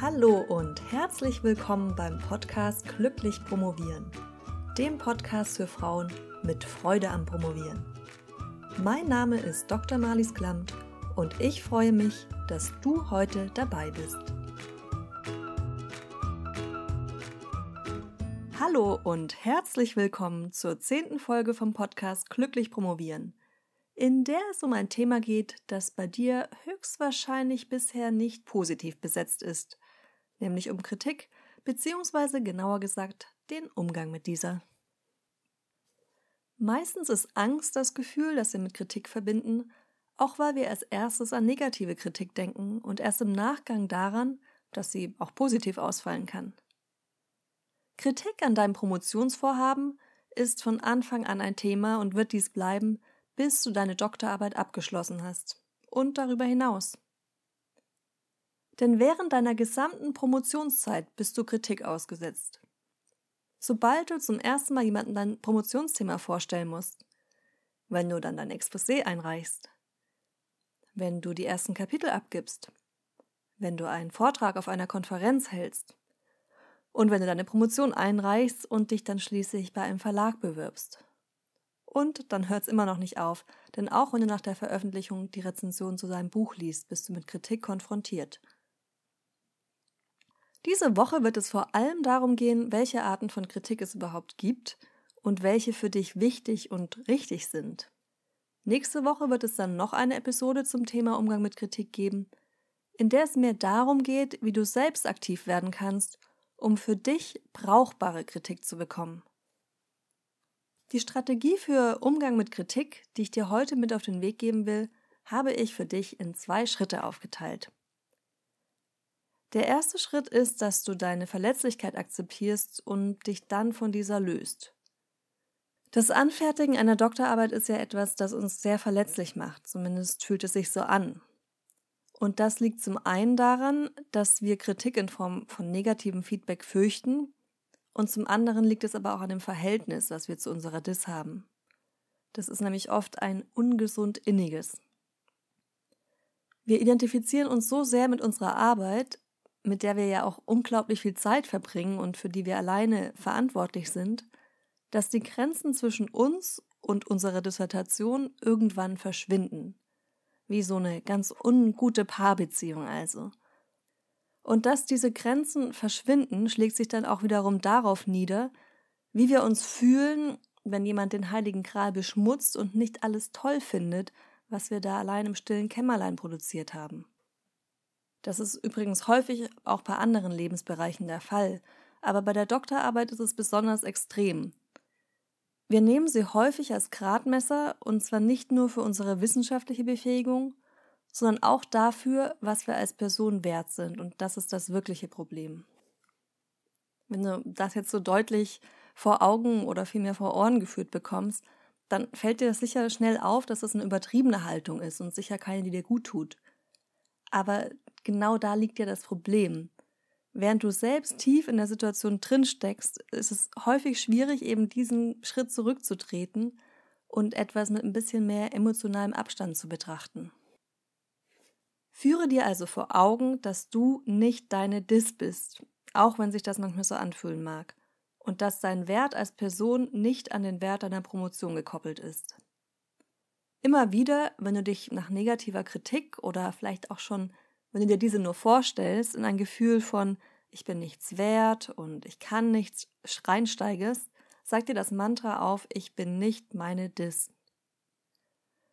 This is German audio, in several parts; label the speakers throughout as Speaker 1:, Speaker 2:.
Speaker 1: Hallo und herzlich willkommen beim Podcast Glücklich Promovieren, dem Podcast für Frauen mit Freude am Promovieren. Mein Name ist Dr. Marlies Klamt und ich freue mich, dass du heute dabei bist. Hallo und herzlich willkommen zur zehnten Folge vom Podcast Glücklich Promovieren, in der es um ein Thema geht, das bei dir höchstwahrscheinlich bisher nicht positiv besetzt ist nämlich um Kritik, beziehungsweise genauer gesagt den Umgang mit dieser. Meistens ist Angst das Gefühl, das wir mit Kritik verbinden, auch weil wir als erstes an negative Kritik denken und erst im Nachgang daran, dass sie auch positiv ausfallen kann. Kritik an deinem Promotionsvorhaben ist von Anfang an ein Thema und wird dies bleiben, bis du deine Doktorarbeit abgeschlossen hast und darüber hinaus. Denn während deiner gesamten Promotionszeit bist du Kritik ausgesetzt. Sobald du zum ersten Mal jemandem dein Promotionsthema vorstellen musst, wenn du dann dein Exposé einreichst, wenn du die ersten Kapitel abgibst, wenn du einen Vortrag auf einer Konferenz hältst und wenn du deine Promotion einreichst und dich dann schließlich bei einem Verlag bewirbst. Und dann hört es immer noch nicht auf, denn auch wenn du nach der Veröffentlichung die Rezension zu seinem Buch liest, bist du mit Kritik konfrontiert diese Woche wird es vor allem darum gehen, welche Arten von Kritik es überhaupt gibt und welche für dich wichtig und richtig sind. Nächste Woche wird es dann noch eine Episode zum Thema Umgang mit Kritik geben, in der es mehr darum geht, wie du selbst aktiv werden kannst, um für dich brauchbare Kritik zu bekommen. Die Strategie für Umgang mit Kritik, die ich dir heute mit auf den Weg geben will, habe ich für dich in zwei Schritte aufgeteilt. Der erste Schritt ist, dass du deine Verletzlichkeit akzeptierst und dich dann von dieser löst. Das Anfertigen einer Doktorarbeit ist ja etwas, das uns sehr verletzlich macht, zumindest fühlt es sich so an. Und das liegt zum einen daran, dass wir Kritik in Form von negativem Feedback fürchten, und zum anderen liegt es aber auch an dem Verhältnis, das wir zu unserer Dis haben. Das ist nämlich oft ein ungesund inniges. Wir identifizieren uns so sehr mit unserer Arbeit, mit der wir ja auch unglaublich viel Zeit verbringen und für die wir alleine verantwortlich sind, dass die Grenzen zwischen uns und unserer Dissertation irgendwann verschwinden. Wie so eine ganz ungute Paarbeziehung also. Und dass diese Grenzen verschwinden, schlägt sich dann auch wiederum darauf nieder, wie wir uns fühlen, wenn jemand den heiligen Gral beschmutzt und nicht alles toll findet, was wir da allein im stillen Kämmerlein produziert haben. Das ist übrigens häufig auch bei anderen Lebensbereichen der Fall, aber bei der Doktorarbeit ist es besonders extrem. Wir nehmen sie häufig als Gradmesser und zwar nicht nur für unsere wissenschaftliche Befähigung, sondern auch dafür, was wir als Person wert sind und das ist das wirkliche Problem. Wenn du das jetzt so deutlich vor Augen oder vielmehr vor Ohren geführt bekommst, dann fällt dir das sicher schnell auf, dass das eine übertriebene Haltung ist und sicher keine, die dir gut tut. Aber genau da liegt ja das Problem. Während du selbst tief in der Situation drin steckst, ist es häufig schwierig, eben diesen Schritt zurückzutreten und etwas mit ein bisschen mehr emotionalem Abstand zu betrachten. Führe dir also vor Augen, dass du nicht deine Dis bist, auch wenn sich das manchmal so anfühlen mag, und dass dein Wert als Person nicht an den Wert deiner Promotion gekoppelt ist. Immer wieder, wenn du dich nach negativer Kritik oder vielleicht auch schon wenn du dir diese nur vorstellst, in ein Gefühl von ich bin nichts wert und ich kann nichts reinsteigest, sag dir das Mantra auf, ich bin nicht meine Dis.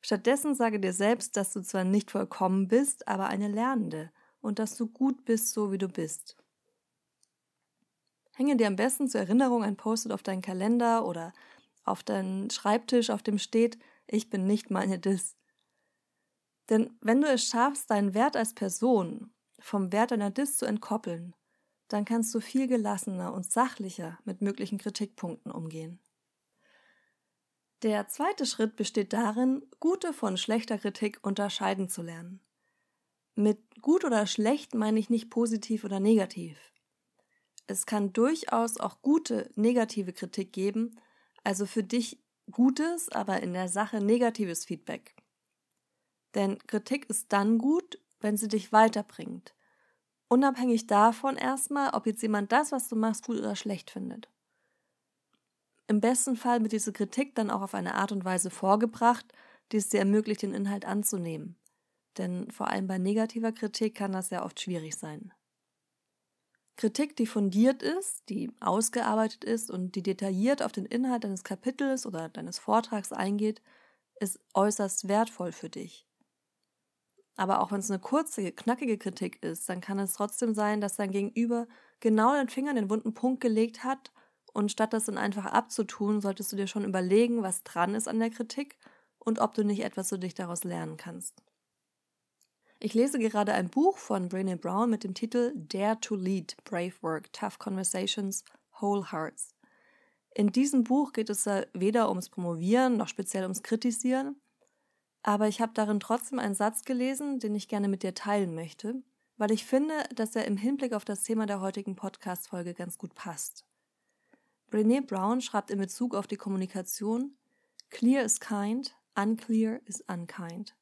Speaker 1: Stattdessen sage dir selbst, dass du zwar nicht vollkommen bist, aber eine Lernende und dass du gut bist, so wie du bist. Hänge dir am besten zur Erinnerung ein Post-it auf deinen Kalender oder auf deinen Schreibtisch, auf dem steht, ich bin nicht meine Dis. Denn wenn du es schaffst, deinen Wert als Person vom Wert deiner Dis zu entkoppeln, dann kannst du viel gelassener und sachlicher mit möglichen Kritikpunkten umgehen. Der zweite Schritt besteht darin, gute von schlechter Kritik unterscheiden zu lernen. Mit gut oder schlecht meine ich nicht positiv oder negativ. Es kann durchaus auch gute negative Kritik geben, also für dich gutes, aber in der Sache negatives Feedback. Denn Kritik ist dann gut, wenn sie dich weiterbringt. Unabhängig davon erstmal, ob jetzt jemand das, was du machst, gut oder schlecht findet. Im besten Fall wird diese Kritik dann auch auf eine Art und Weise vorgebracht, die es dir ermöglicht, den Inhalt anzunehmen. Denn vor allem bei negativer Kritik kann das ja oft schwierig sein. Kritik, die fundiert ist, die ausgearbeitet ist und die detailliert auf den Inhalt deines Kapitels oder deines Vortrags eingeht, ist äußerst wertvoll für dich. Aber auch wenn es eine kurze, knackige Kritik ist, dann kann es trotzdem sein, dass dein Gegenüber genau den Finger in den wunden Punkt gelegt hat und statt das dann einfach abzutun, solltest du dir schon überlegen, was dran ist an der Kritik und ob du nicht etwas für dich daraus lernen kannst. Ich lese gerade ein Buch von Brené Brown mit dem Titel Dare to Lead, Brave Work, Tough Conversations, Whole Hearts. In diesem Buch geht es weder ums Promovieren noch speziell ums Kritisieren, aber ich habe darin trotzdem einen Satz gelesen, den ich gerne mit dir teilen möchte, weil ich finde, dass er im Hinblick auf das Thema der heutigen Podcast-Folge ganz gut passt. Brené Brown schreibt in Bezug auf die Kommunikation, Clear is kind, unclear is unkind.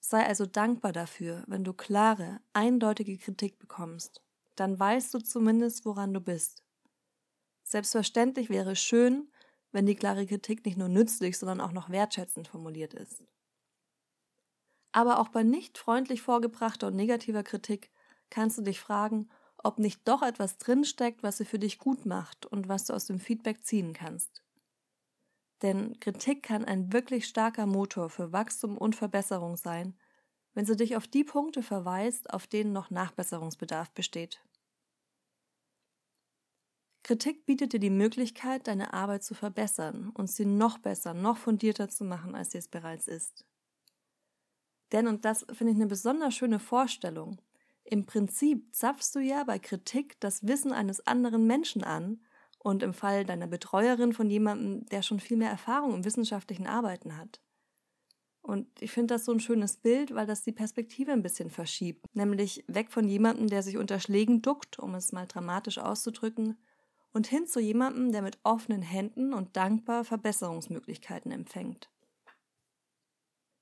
Speaker 1: Sei also dankbar dafür, wenn du klare, eindeutige Kritik bekommst. Dann weißt du zumindest, woran du bist. Selbstverständlich wäre es schön, wenn die klare Kritik nicht nur nützlich, sondern auch noch wertschätzend formuliert ist. Aber auch bei nicht freundlich vorgebrachter und negativer Kritik kannst du dich fragen, ob nicht doch etwas drinsteckt, was sie für dich gut macht und was du aus dem Feedback ziehen kannst. Denn Kritik kann ein wirklich starker Motor für Wachstum und Verbesserung sein, wenn sie dich auf die Punkte verweist, auf denen noch Nachbesserungsbedarf besteht. Kritik bietet dir die Möglichkeit, deine Arbeit zu verbessern und sie noch besser, noch fundierter zu machen, als sie es bereits ist. Denn, und das finde ich eine besonders schöne Vorstellung, im Prinzip zapfst du ja bei Kritik das Wissen eines anderen Menschen an und im Fall deiner Betreuerin von jemandem, der schon viel mehr Erfahrung im wissenschaftlichen Arbeiten hat. Und ich finde das so ein schönes Bild, weil das die Perspektive ein bisschen verschiebt. Nämlich weg von jemandem, der sich unter Schlägen duckt, um es mal dramatisch auszudrücken, und hin zu jemandem, der mit offenen Händen und dankbar Verbesserungsmöglichkeiten empfängt.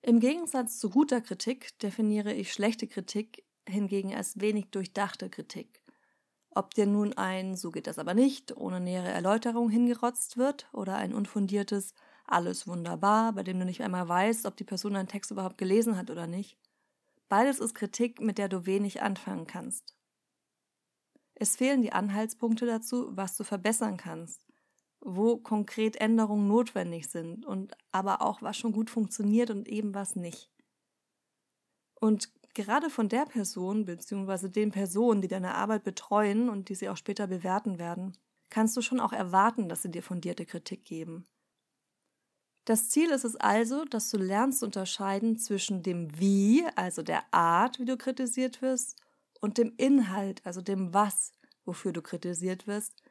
Speaker 1: Im Gegensatz zu guter Kritik definiere ich schlechte Kritik hingegen als wenig durchdachte Kritik. Ob dir nun ein so geht das aber nicht ohne nähere Erläuterung hingerotzt wird oder ein unfundiertes alles wunderbar, bei dem du nicht einmal weißt, ob die Person deinen Text überhaupt gelesen hat oder nicht. Beides ist Kritik, mit der du wenig anfangen kannst. Es fehlen die Anhaltspunkte dazu, was du verbessern kannst, wo konkret Änderungen notwendig sind und aber auch was schon gut funktioniert und eben was nicht. Und gerade von der Person bzw. den Personen, die deine Arbeit betreuen und die sie auch später bewerten werden, kannst du schon auch erwarten, dass sie dir fundierte Kritik geben. Das Ziel ist es also, dass du lernst zu unterscheiden zwischen dem Wie, also der Art, wie du kritisiert wirst, und dem Inhalt, also dem Was, wofür du kritisiert wirst,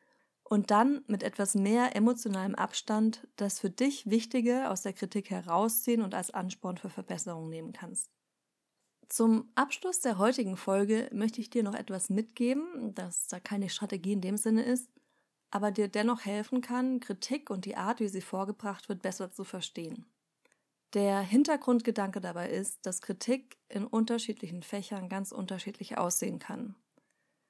Speaker 1: und dann mit etwas mehr emotionalem Abstand das für dich Wichtige aus der Kritik herausziehen und als Ansporn für Verbesserung nehmen kannst. Zum Abschluss der heutigen Folge möchte ich dir noch etwas mitgeben, das da keine Strategie in dem Sinne ist, aber dir dennoch helfen kann, Kritik und die Art, wie sie vorgebracht wird, besser zu verstehen. Der Hintergrundgedanke dabei ist, dass Kritik in unterschiedlichen Fächern ganz unterschiedlich aussehen kann.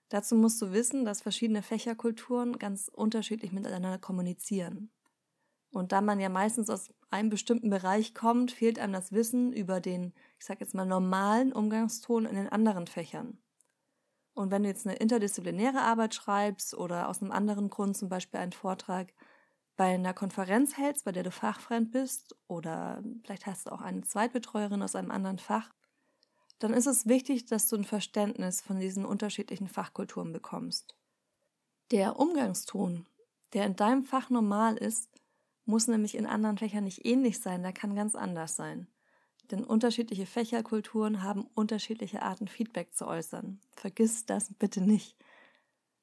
Speaker 1: Dazu musst du wissen, dass verschiedene Fächerkulturen ganz unterschiedlich miteinander kommunizieren. Und da man ja meistens aus einem bestimmten Bereich kommt, fehlt einem das Wissen über den, ich sage jetzt mal, normalen Umgangston in den anderen Fächern. Und wenn du jetzt eine interdisziplinäre Arbeit schreibst oder aus einem anderen Grund zum Beispiel einen Vortrag bei einer Konferenz hältst, bei der du fachfremd bist oder vielleicht hast du auch eine Zweitbetreuerin aus einem anderen Fach, dann ist es wichtig, dass du ein Verständnis von diesen unterschiedlichen Fachkulturen bekommst. Der Umgangston, der in deinem Fach normal ist, muss nämlich in anderen Fächern nicht ähnlich sein, der kann ganz anders sein. Denn unterschiedliche Fächerkulturen haben unterschiedliche Arten, Feedback zu äußern. Vergiss das bitte nicht.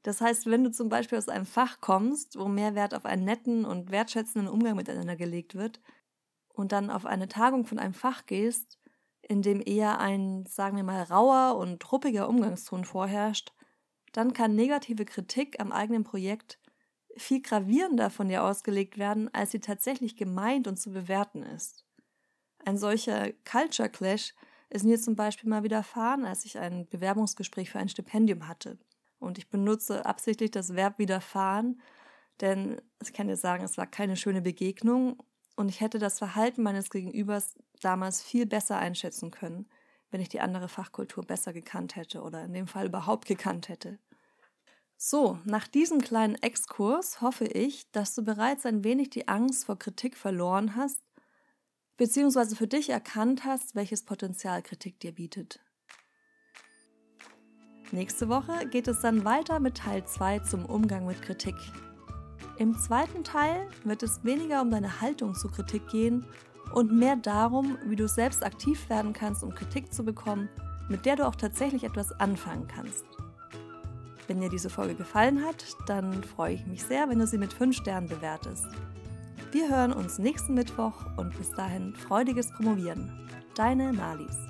Speaker 1: Das heißt, wenn du zum Beispiel aus einem Fach kommst, wo mehr Wert auf einen netten und wertschätzenden Umgang miteinander gelegt wird, und dann auf eine Tagung von einem Fach gehst, in dem eher ein, sagen wir mal, rauer und truppiger Umgangston vorherrscht, dann kann negative Kritik am eigenen Projekt viel gravierender von dir ausgelegt werden, als sie tatsächlich gemeint und zu bewerten ist. Ein solcher Culture Clash ist mir zum Beispiel mal widerfahren, als ich ein Bewerbungsgespräch für ein Stipendium hatte. Und ich benutze absichtlich das Verb widerfahren, denn ich kann dir sagen, es war keine schöne Begegnung und ich hätte das Verhalten meines Gegenübers damals viel besser einschätzen können, wenn ich die andere Fachkultur besser gekannt hätte oder in dem Fall überhaupt gekannt hätte. So, nach diesem kleinen Exkurs hoffe ich, dass du bereits ein wenig die Angst vor Kritik verloren hast, beziehungsweise für dich erkannt hast, welches Potenzial Kritik dir bietet. Nächste Woche geht es dann weiter mit Teil 2 zum Umgang mit Kritik. Im zweiten Teil wird es weniger um deine Haltung zu Kritik gehen und mehr darum, wie du selbst aktiv werden kannst, um Kritik zu bekommen, mit der du auch tatsächlich etwas anfangen kannst. Wenn dir diese Folge gefallen hat, dann freue ich mich sehr, wenn du sie mit 5 Sternen bewertest. Wir hören uns nächsten Mittwoch und bis dahin freudiges Promovieren. Deine Malis.